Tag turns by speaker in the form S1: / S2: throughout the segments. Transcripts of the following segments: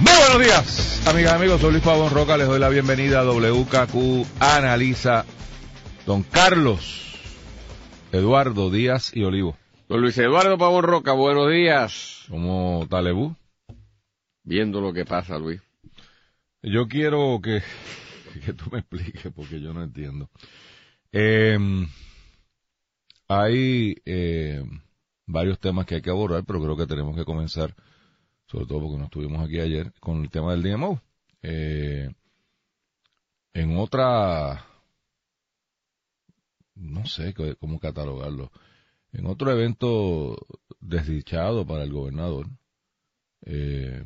S1: Muy buenos días, amigas y amigos. Soy Luis Pavón Roca. Les doy la bienvenida a WKQ Analiza. Don Carlos Eduardo Díaz y Olivo.
S2: Don Luis Eduardo Pavón Roca, buenos días.
S1: ¿Cómo Talebú?
S2: Viendo lo que pasa, Luis.
S1: Yo quiero que, que tú me expliques porque yo no entiendo. Eh, hay eh, varios temas que hay que abordar, pero creo que tenemos que comenzar, sobre todo porque no estuvimos aquí ayer, con el tema del DMO. Eh, en otra, no sé cómo catalogarlo, en otro evento desdichado para el gobernador, eh,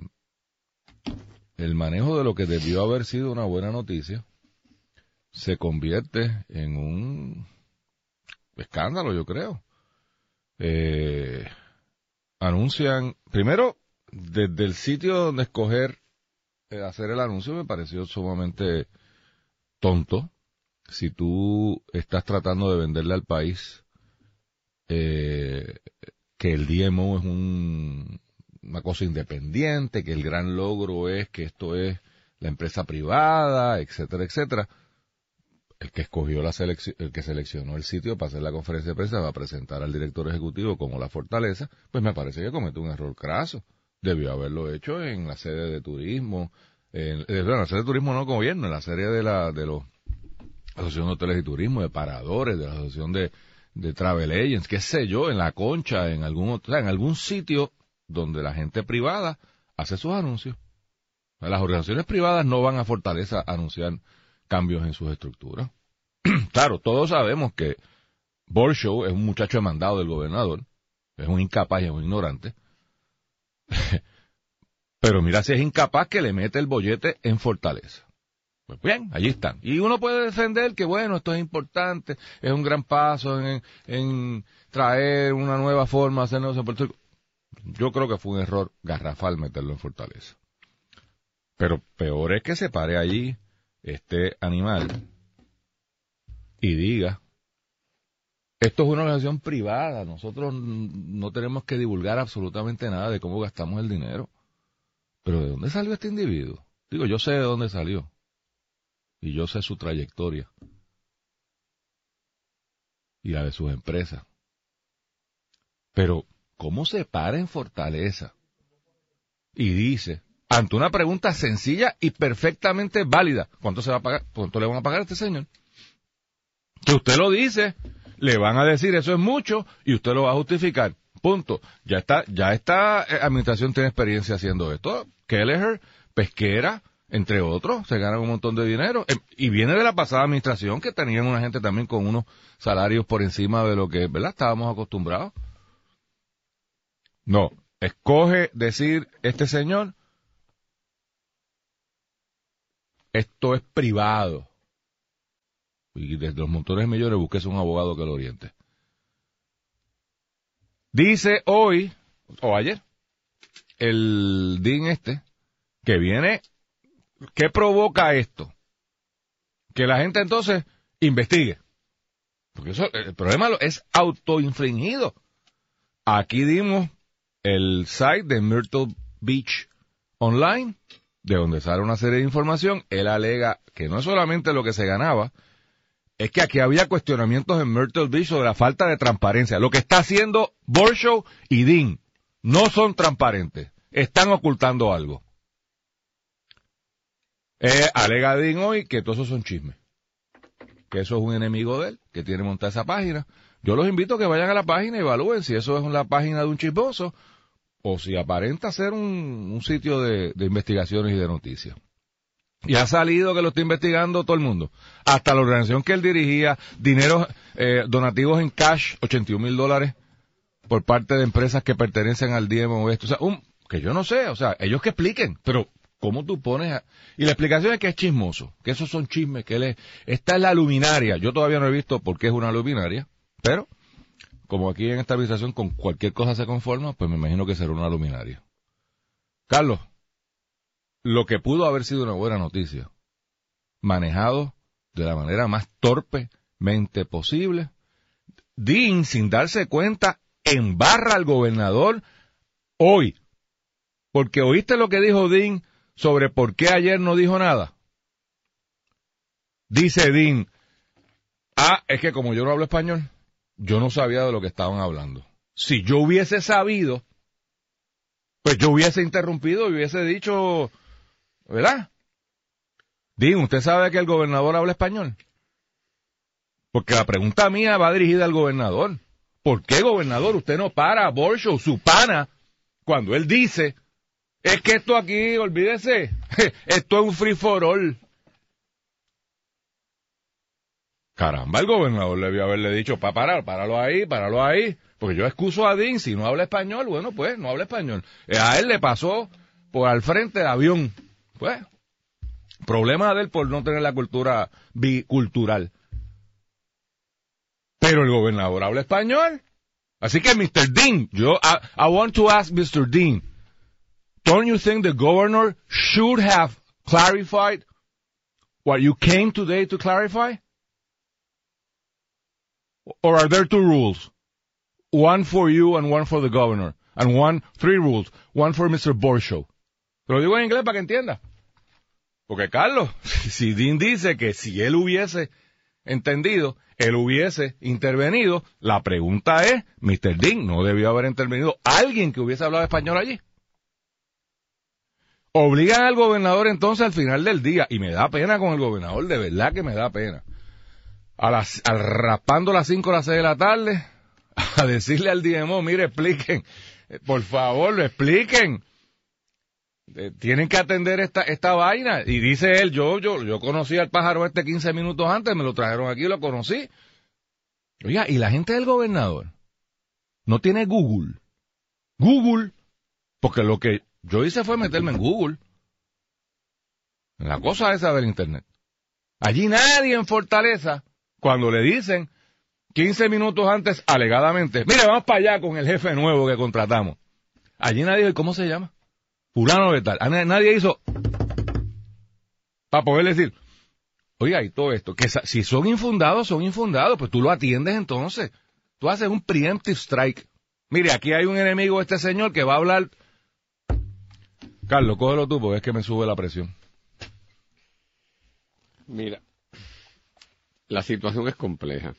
S1: el manejo de lo que debió haber sido una buena noticia se convierte en un escándalo, yo creo. Eh, anuncian, primero, desde el sitio donde escoger eh, hacer el anuncio me pareció sumamente tonto. Si tú estás tratando de venderle al país eh, que el DMO es un, una cosa independiente, que el gran logro es que esto es la empresa privada, etcétera, etcétera. El que escogió la selección, el que seleccionó el sitio para hacer la conferencia de prensa va a presentar al director ejecutivo como la fortaleza, pues me parece que cometió un error craso. Debió haberlo hecho en la sede de turismo, en, eh, la sede de turismo no gobierno, en la serie de la, de los, Asociación de Hoteles y Turismo, de Paradores, de la Asociación de, de Travel Agents, qué sé yo, en la concha, en algún, o sea, en algún sitio donde la gente privada hace sus anuncios. Las organizaciones privadas no van a Fortaleza a anunciar cambios en sus estructuras. claro, todos sabemos que Borshow es un muchacho demandado del gobernador, es un incapaz y es un ignorante. Pero mira si es incapaz que le mete el bollete en Fortaleza. Pues bien, allí están. Y uno puede defender que, bueno, esto es importante, es un gran paso en, traer una nueva forma de hacer negocios Puerto Rico. Yo creo que fue un error garrafal meterlo en Fortaleza. Pero peor es que se pare allí este animal y diga, esto es una organización privada, nosotros no tenemos que divulgar absolutamente nada de cómo gastamos el dinero. Pero ¿de dónde salió este individuo? Digo, yo sé de dónde salió. Y yo sé su trayectoria. Y la de sus empresas. Pero, ¿cómo se para en Fortaleza? Y dice, ante una pregunta sencilla y perfectamente válida, ¿cuánto se va a pagar? ¿Cuánto le van a pagar a este señor? Que usted lo dice, le van a decir eso es mucho y usted lo va a justificar. Punto. Ya está, ya esta eh, administración tiene experiencia haciendo esto. Kelleher, pesquera, entre otros, se ganan un montón de dinero. Em, y viene de la pasada administración que tenían una gente también con unos salarios por encima de lo que, ¿verdad? Estábamos acostumbrados. No, escoge decir este señor, esto es privado. Y desde los motores millones busques un abogado que lo oriente. Dice hoy, o ayer, el DIN este, que viene, ¿qué provoca esto? Que la gente entonces investigue. Porque eso, el problema es autoinfligido. Aquí dimos el site de Myrtle Beach Online, de donde sale una serie de información. Él alega que no es solamente lo que se ganaba, es que aquí había cuestionamientos en Myrtle Beach sobre la falta de transparencia. Lo que está haciendo Borshow y Dean no son transparentes. Están ocultando algo. Eh, alega Dean hoy que todos esos son chismes. Que eso es un enemigo de él, que tiene montada esa página. Yo los invito a que vayan a la página y evalúen si eso es la página de un chismoso o si aparenta ser un, sitio de investigaciones y de noticias. Y ha salido que lo está investigando todo el mundo. Hasta la organización que él dirigía, dinero, eh, donativos en cash, 81 mil dólares por parte de empresas que pertenecen al DMO esto. O sea, un, que yo no sé, o sea, ellos que expliquen, pero ¿cómo tú pones a... Y la explicación es que es chismoso, que esos son chismes, que él es... Esta es la luminaria. Yo todavía no he visto por qué es una luminaria, pero como aquí en esta administración con cualquier cosa se conforma, pues me imagino que será una luminaria. Carlos, lo que pudo haber sido una buena noticia, manejado de la manera más torpemente posible. Dean, sin darse cuenta, embarra al gobernador hoy. Porque oíste lo que dijo Dean sobre por qué ayer no dijo nada. Dice Dean, ah, es que como yo no hablo español, yo no sabía de lo que estaban hablando. Si yo hubiese sabido, pues yo hubiese interrumpido y hubiese dicho, ¿verdad? Dean, ¿usted sabe que el gobernador habla español? Porque la pregunta mía va dirigida al gobernador. ¿Por qué, gobernador, usted no para a su pana, cuando él dice, es que esto aquí, olvídese, esto es un free for all. Caramba, el gobernador le debió haberle dicho, para parar, páralo ahí, páralo ahí. Porque yo excuso a Dean, si no habla español, bueno, pues no habla español. Eh, a él le pasó por al frente del avión. Pues, problema de él por no tener la cultura bicultural. Pero el gobernador habla español. Así que, Mr. Dean, yo, I, I want to ask Mr. Dean, don't you think the governor should have clarified what you came today to clarify? Or are there two rules? One for you and one for the governor. And one, three rules. One for Mr. Borshow. Te lo digo en inglés para que entienda. Porque Carlos, si Dean dice que si él hubiese entendido, él hubiese intervenido, la pregunta es, Mr. Dean, ¿no debió haber intervenido alguien que hubiese hablado español allí? Obligan al gobernador entonces al final del día, y me da pena con el gobernador, de verdad que me da pena. A las, al rapando las 5 o las 6 de la tarde, a decirle al DMO, mire, expliquen, por favor, lo expliquen. Eh, tienen que atender esta, esta vaina. Y dice él, yo, yo, yo conocí al pájaro este 15 minutos antes, me lo trajeron aquí lo conocí. Oiga, y la gente del gobernador no tiene Google. Google, porque lo que yo hice fue meterme en Google. La cosa esa del Internet. Allí nadie en Fortaleza, cuando le dicen 15 minutos antes, alegadamente, mire, vamos para allá con el jefe nuevo que contratamos. Allí nadie, ¿cómo se llama? Fulano de tal. Nadie hizo para poder decir, oiga, y todo esto, que si son infundados, son infundados, pues tú lo atiendes entonces. Tú haces un preemptive strike. Mire, aquí hay un enemigo este señor que va a hablar. Carlos, cógelo tú porque es que me sube la presión.
S2: Mira, la situación es compleja.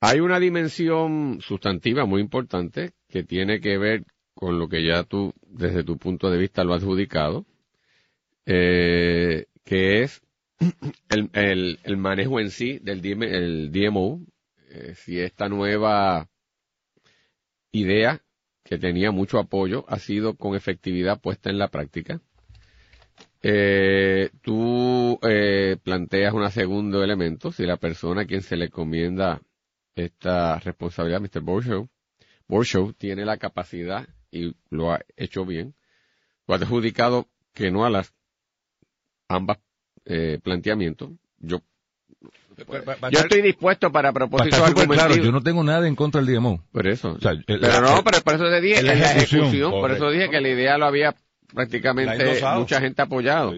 S2: Hay una dimensión sustantiva muy importante que tiene que ver con lo que ya tú, desde tu punto de vista, lo has adjudicado, eh, que es el, el, manejo en sí del el DMO, eh, si esta nueva idea que tenía mucho apoyo ha sido con efectividad puesta en la práctica. Eh, tú eh, planteas un segundo elemento, si la persona a quien se le encomienda esta responsabilidad, Mr. Borshow, Borshow tiene la capacidad y lo ha hecho bien, lo ha adjudicado que no a las ambas eh, planteamientos. Yo yo estoy dispuesto para propósitos
S1: claro, yo no tengo nada en contra del DMO.
S2: Por eso. pero no, pero por eso te dije, la ejecución, por eso dije que la idea lo había prácticamente mucha gente apoyado.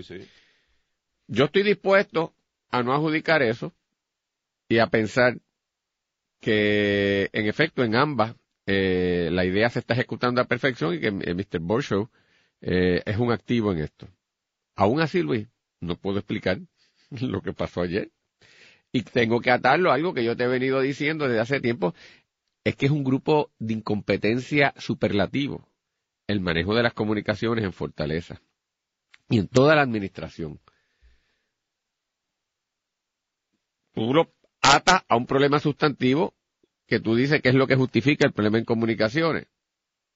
S2: Yo estoy dispuesto a no adjudicar eso y a pensar que en efecto en ambas eh, la idea se está ejecutando a perfección y que eh, Mr. Borshow eh, es un activo en esto. Aún así, Luis, no puedo explicar lo que pasó ayer. Y tengo que atarlo a algo que yo te he venido diciendo desde hace tiempo, es que es un grupo de incompetencia superlativo el manejo de las comunicaciones en Fortaleza y en toda la administración. Tú lo atas a un problema sustantivo que tú dices que es lo que justifica el problema en comunicaciones.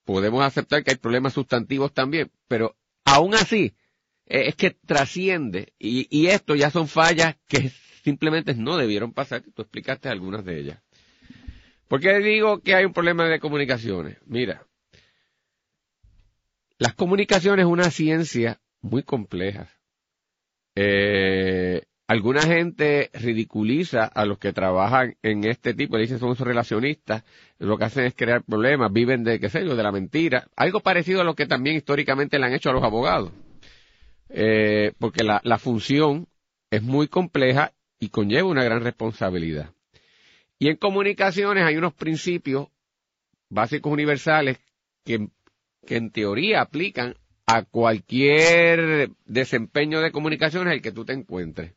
S2: Podemos aceptar que hay problemas sustantivos también, pero aún así eh, es que trasciende y, y esto ya son fallas que simplemente no debieron pasar. Tú explicaste algunas de ellas. ¿Por qué digo que hay un problema de comunicaciones? Mira, las comunicaciones es una ciencia muy compleja. Eh, alguna gente ridiculiza a los que trabajan en este tipo, le dicen son relacionistas, lo que hacen es crear problemas, viven de, qué sé yo, de la mentira, algo parecido a lo que también históricamente le han hecho a los abogados, eh, porque la, la función es muy compleja y conlleva una gran responsabilidad. Y en comunicaciones hay unos principios básicos universales que, que en teoría aplican a cualquier desempeño de comunicación en el que tú te encuentres.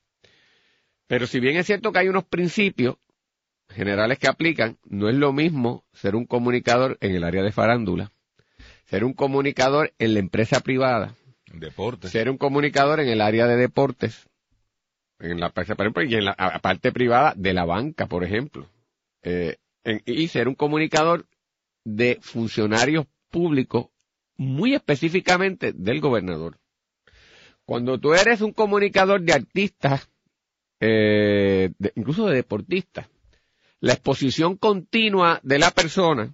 S2: Pero si bien es cierto que hay unos principios generales que aplican, no es lo mismo ser un comunicador en el área de farándula, ser un comunicador en la empresa privada,
S1: deportes.
S2: ser un comunicador en el área de deportes, en la, por ejemplo, y en la parte privada de la banca, por ejemplo, eh, y ser un comunicador de funcionarios públicos muy específicamente del gobernador. Cuando tú eres un comunicador de artistas, eh, incluso de deportistas, la exposición continua de la persona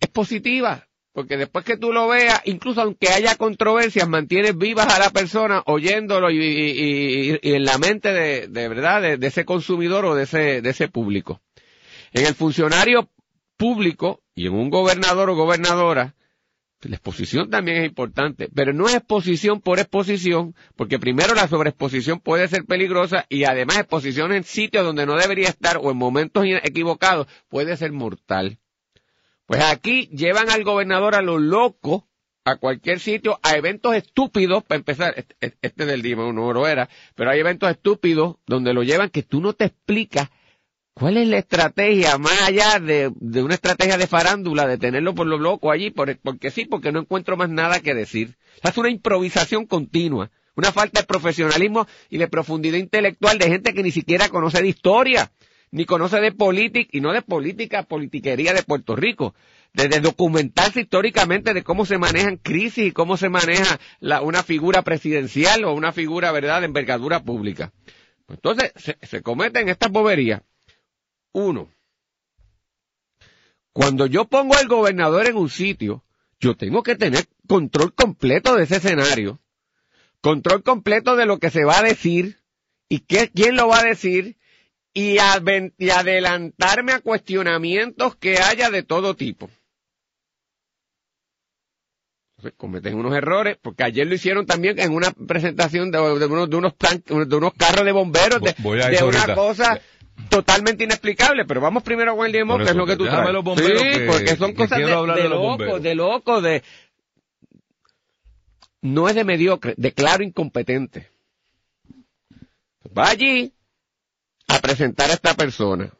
S2: es positiva, porque después que tú lo veas, incluso aunque haya controversias, mantienes vivas a la persona oyéndolo y, en la mente de, verdad de, de, ese consumidor o de ese, de ese público. En el funcionario público y en un gobernador o gobernadora, la exposición también es importante, pero no es exposición por exposición, porque primero la sobreexposición puede ser peligrosa y además exposición en sitios donde no debería estar o en momentos equivocados puede ser mortal. Pues aquí llevan al gobernador a lo loco, a cualquier sitio, a eventos estúpidos, para empezar, este, este del día no lo era, pero hay eventos estúpidos donde lo llevan que tú no te explicas ¿Cuál es la estrategia, más allá de, una estrategia de farándula, de tenerlo por lo loco allí? porque sí, porque no encuentro más nada que decir. Es una improvisación continua, una falta de profesionalismo y de profundidad intelectual de gente que ni siquiera conoce de historia, ni conoce de política, y no de política, politiquería de Puerto Rico, de, documentarse históricamente de cómo se manejan crisis y cómo se maneja una figura presidencial o una figura, ¿verdad?, de envergadura pública. Entonces, se, se cometen estas boberías uno, cuando yo pongo al gobernador en un sitio, yo tengo que tener control completo de ese escenario, control completo de lo que se va a decir y qué, quién lo va a decir y, adelantarme a cuestionamientos que haya de todo tipo. cometen unos errores, porque ayer lo hicieron también en una presentación de, unos, de unos, de unos carros de bomberos, de, de una cosa totalmente inexplicable, pero vamos primero con el demo, que es lo que tú traes. sí, porque son cosas de, de, loco, de loco, de... No es de mediocre, de claro incompetente. Va allí a presentar a esta persona.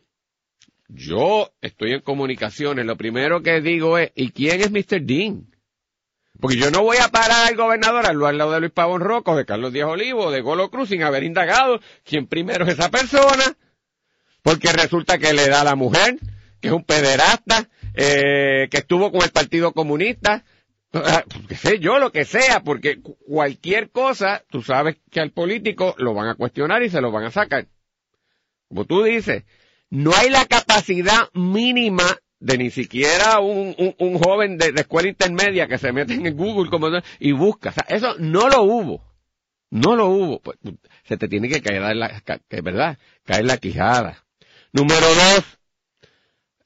S2: Yo estoy en comunicaciones, lo primero que digo es, ¿y quién es Mr. Dean? Porque yo no voy a parar al gobernador al lado de Luis Pavón Roco, de Carlos Díaz Olivo, de Golo Cruz, sin haber indagado quién primero es esa persona, porque resulta que le da a la mujer, que es un pederasta, eh, que estuvo con el Partido Comunista, ah, que sé yo, lo que sea, porque cualquier cosa, tú sabes que al político lo van a cuestionar y se lo van a sacar. Como tú dices, no hay la capacidad mínima de ni siquiera un, un, joven de, escuela intermedia que se mete en Google como, y busca. O sea, eso no lo hubo. No lo hubo. Pues, se te tiene que caer la, que, ¿verdad? Caer la quijada. Número dos,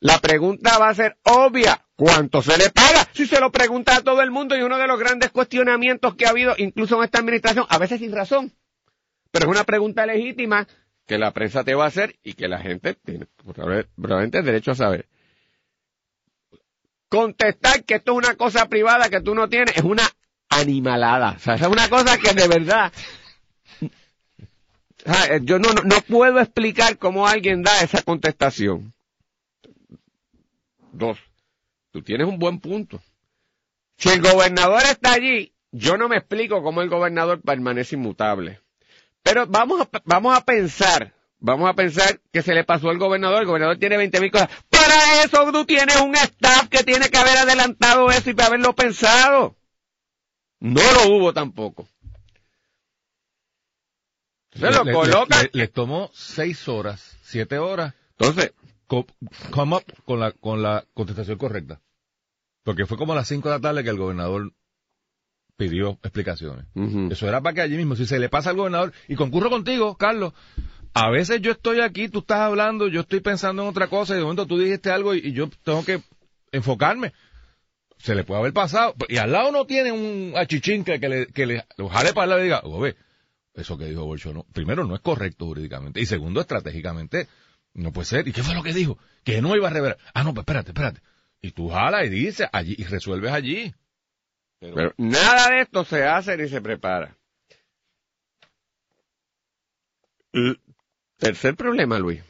S2: la pregunta va a ser obvia. ¿Cuánto se le paga? Si se lo pregunta a todo el mundo y uno de los grandes cuestionamientos que ha habido, incluso en esta administración, a veces sin razón, pero es una pregunta legítima que la prensa te va a hacer y que la gente tiene probablemente derecho a saber. Contestar que esto es una cosa privada que tú no tienes es una animalada. O sea, es una cosa que de verdad yo no, no, puedo explicar cómo alguien da esa contestación. Dos, tú tienes un buen punto. Si el gobernador está allí, yo no me explico cómo el gobernador permanece inmutable. Pero vamos a, vamos a pensar, vamos a pensar que se le pasó al gobernador, el gobernador tiene 20 mil cosas. Para eso tú tienes un staff que tiene que haber adelantado eso y haberlo pensado. No lo hubo tampoco.
S1: Se lo coloca. Les tomó seis horas, siete horas.
S2: Entonces,
S1: come up con la, con la contestación correcta. Porque fue como a las cinco de la tarde que el gobernador pidió explicaciones. Eso era para que allí mismo, si se le pasa al gobernador, y concurro contigo, Carlos, a veces yo estoy aquí, tú estás hablando, yo estoy pensando en otra cosa, y de momento tú dijiste algo y, yo tengo que enfocarme. Se le puede haber pasado. Y al lado no tiene un achichín que, le, que le, lo jale para el lado y diga, ve, eso que dijo Bolcho, no, primero no es correcto jurídicamente y segundo estratégicamente no puede ser. ¿Y qué fue lo que dijo? Que no iba a revelar. Ah, no, pues espérate, espérate. Y tú jalas y dices allí y resuelves allí.
S2: Pero nada de esto se hace ni se prepara. tercer problema, Luis.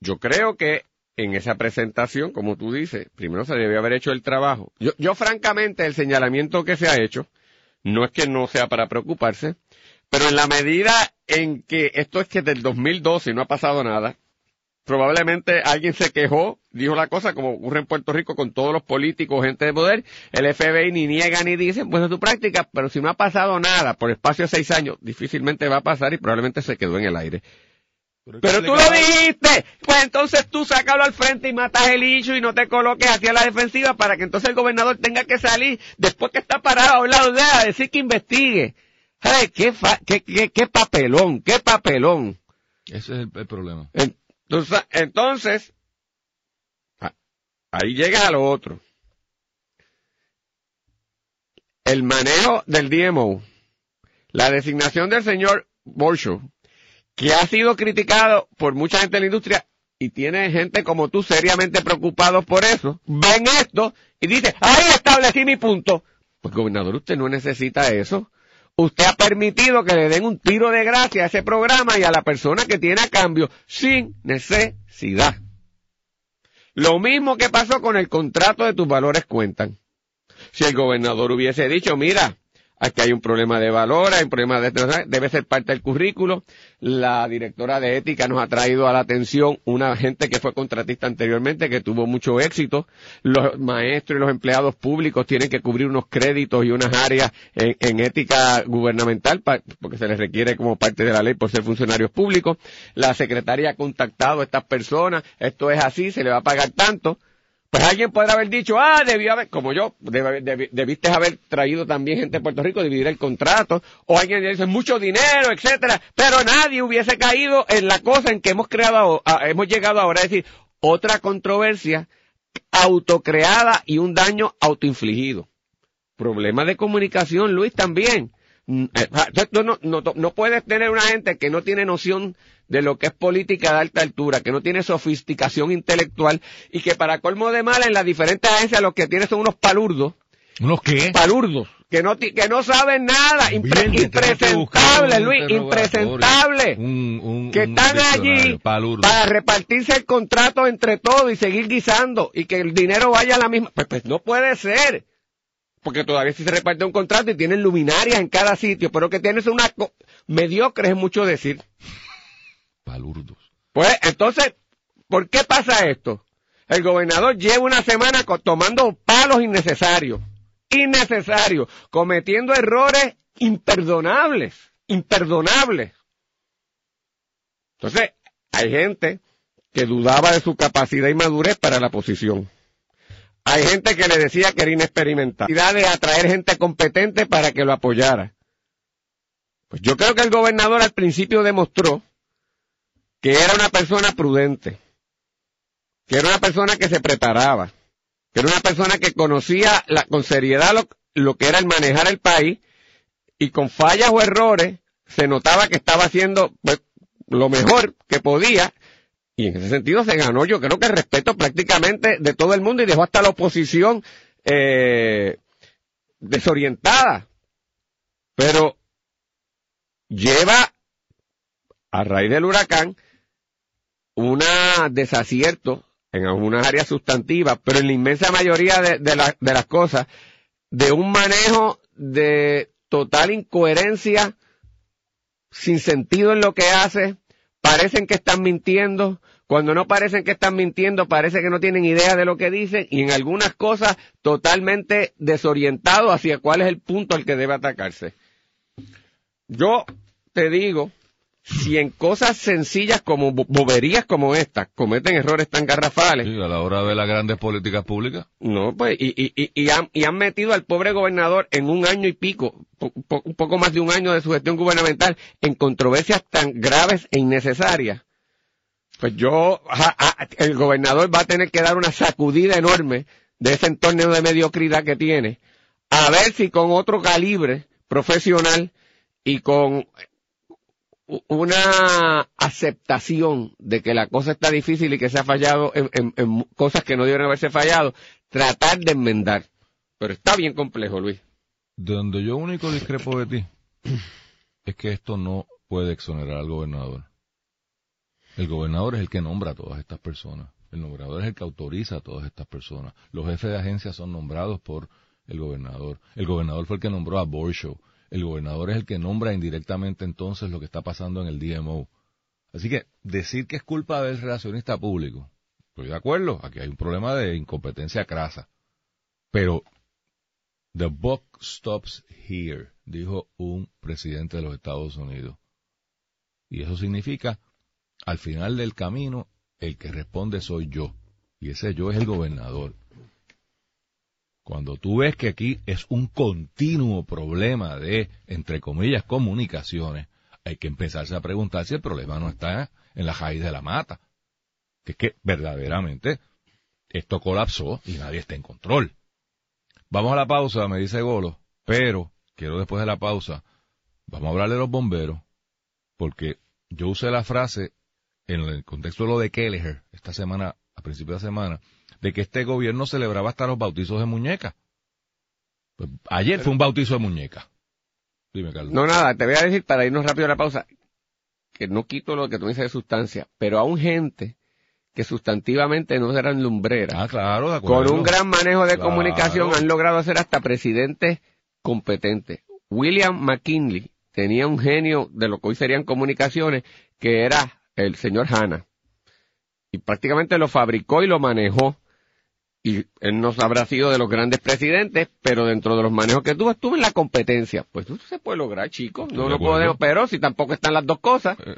S2: Yo creo que en esa presentación, como tú dices, primero se debió haber hecho el trabajo. Yo, yo francamente, el señalamiento que se ha hecho, no es que no sea para preocuparse, pero en la medida en que esto es que del 2012 no ha pasado nada, probablemente alguien se quejó, dijo la cosa, como ocurre en Puerto Rico con todos los políticos, gente de poder, el FBI ni niega ni dice, pues es tu práctica, pero si no ha pasado nada por espacio de seis años, difícilmente va a pasar y probablemente se quedó en el aire. Pero, tú lo dijiste, pues entonces tú sácalo al frente y matas el hecho y no te coloques hacia la defensiva para que entonces el gobernador tenga que salir después que está parado a lado de a decir que investigue. Ay, qué, qué, qué, papelón, qué papelón.
S1: Ese es el problema.
S2: Entonces, entonces ahí llega a lo otro. El manejo del DMO, la designación del señor Bolsho, que ha sido criticado por mucha gente de la industria y tiene gente como tú seriamente preocupados por eso, ven esto y dice, ahí establecí mi punto. Pues gobernador, usted no necesita eso. Usted ha permitido que le den un tiro de gracia a ese programa y a la persona que tiene a cambio sin necesidad. Lo mismo que pasó con el contrato de tus valores cuentan. Si el gobernador hubiese dicho, mira, aquí hay un problema de valor, hay un problema de debe ser parte del currículo. La directora de ética nos ha traído a la atención una gente que fue contratista anteriormente, que tuvo mucho éxito. Los maestros y los empleados públicos tienen que cubrir unos créditos y unas áreas en, ética gubernamental, porque se les requiere como parte de la ley por ser funcionarios públicos. La secretaria ha contactado a estas personas, esto es así, se le va a pagar tanto pues alguien podrá haber dicho, ah, debió haber, como yo, debiste haber traído también gente de Puerto Rico, dividir el contrato, o alguien dice mucho dinero, etcétera, pero nadie hubiese caído en la cosa en que hemos creado, hemos llegado ahora, es decir, otra controversia autocreada y un daño autoinfligido. Problema de comunicación, Luis, también. Mm, eh, no, no, no puedes tener una gente que no tiene noción de lo que es política de alta altura, que no tiene sofisticación intelectual y que para colmo de mal en las diferentes agencias lo que tiene son unos palurdos.
S1: ¿Unos qué?
S2: Palurdos. Que no, que no saben nada, impresentables, Luis, impresentables, que están allí para repartirse el contrato entre todos y seguir guisando y que el dinero vaya a la misma. Pues, pues no puede ser porque todavía si se reparte un contrato y tienen luminarias en cada sitio, pero que tienes una mediocre es mucho decir.
S1: Palurdos.
S2: Pues entonces, ¿por qué pasa esto? El gobernador lleva una semana tomando palos innecesarios, innecesarios, cometiendo errores imperdonables, imperdonables. Entonces, hay gente que dudaba de su capacidad y madurez para la posición. Hay gente que le decía que era inexperimental. de atraer gente competente para que lo apoyara. Pues yo creo que el gobernador al principio demostró que era una persona prudente, que era una persona que se preparaba, que era una persona que conocía la, con seriedad lo, que era el manejar el país y con fallas o errores se notaba que estaba haciendo pues, lo mejor que podía y en ese sentido se ganó yo creo que el respeto prácticamente de todo el mundo y dejó hasta la oposición eh, desorientada. Pero lleva a raíz del huracán un desacierto en algunas áreas sustantivas, pero en la inmensa mayoría de, las cosas, de un manejo de total incoherencia, sin sentido en lo que hace, parecen que están mintiendo, cuando no parecen que están mintiendo, parece que no tienen idea de lo que dicen y en algunas cosas totalmente desorientado hacia cuál es el punto al que debe atacarse. Yo te digo si en cosas sencillas como boberías como estas cometen errores tan garrafales.
S1: Sí, a la hora de las grandes políticas públicas.
S2: No, pues, y, y, y, han, y han metido al pobre gobernador en un año y pico, un poco más de un año de su gestión gubernamental, en controversias tan graves e innecesarias. Pues yo, el gobernador va a tener que dar una sacudida enorme de ese entorno de mediocridad que tiene, a ver si con otro calibre profesional y con una aceptación de que la cosa está difícil y que se ha fallado en, cosas que no deben haberse fallado, tratar de enmendar. Pero está bien complejo, Luis.
S1: De donde yo único discrepo de ti es que esto no puede exonerar al gobernador. El gobernador es el que nombra a todas estas personas. El nombrador es el que autoriza a todas estas personas. Los jefes de agencia son nombrados por el gobernador. El gobernador fue el que nombró a Borshow. El gobernador es el que nombra indirectamente entonces lo que está pasando en el DMO. Así que decir que es culpa del relacionista público, estoy de acuerdo, aquí hay un problema de incompetencia crasa. Pero the book stops here, dijo un presidente de los Estados Unidos. Y eso significa, al final del camino, el que responde soy yo. Y ese yo es el gobernador. Cuando tú ves que aquí es un continuo problema de, entre comillas, comunicaciones, hay que empezarse a preguntar si el problema no está en la raíz de la mata. Que es que verdaderamente esto colapsó y nadie está en control. Vamos a la pausa, me dice Golo, pero quiero después de la pausa, vamos a hablar de los bomberos, porque yo usé la frase en el contexto de lo de Kelleher, esta semana, a principio de semana, de que este gobierno celebraba hasta los bautizos de muñecas. Pues, ayer fue un bautizo de muñeca.
S2: Dime, Carlos. No, nada, te voy a decir para irnos rápido a la pausa, que no quito lo que tú dices de sustancia, pero aún gente que sustantivamente no eran lumbreras.
S1: Ah, claro, de
S2: Con un gran manejo de comunicación han logrado hacer hasta presidentes competentes. William McKinley tenía un genio de lo que hoy serían comunicaciones, que era el señor Hanna. Y prácticamente lo fabricó y lo manejó. Y él no habrá sido de los grandes presidentes, pero dentro de los manejos que tuvo, estuvo en la competencia. Pues eso se puede lograr, chicos. No lo podemos, pero si tampoco están las dos cosas. Eh,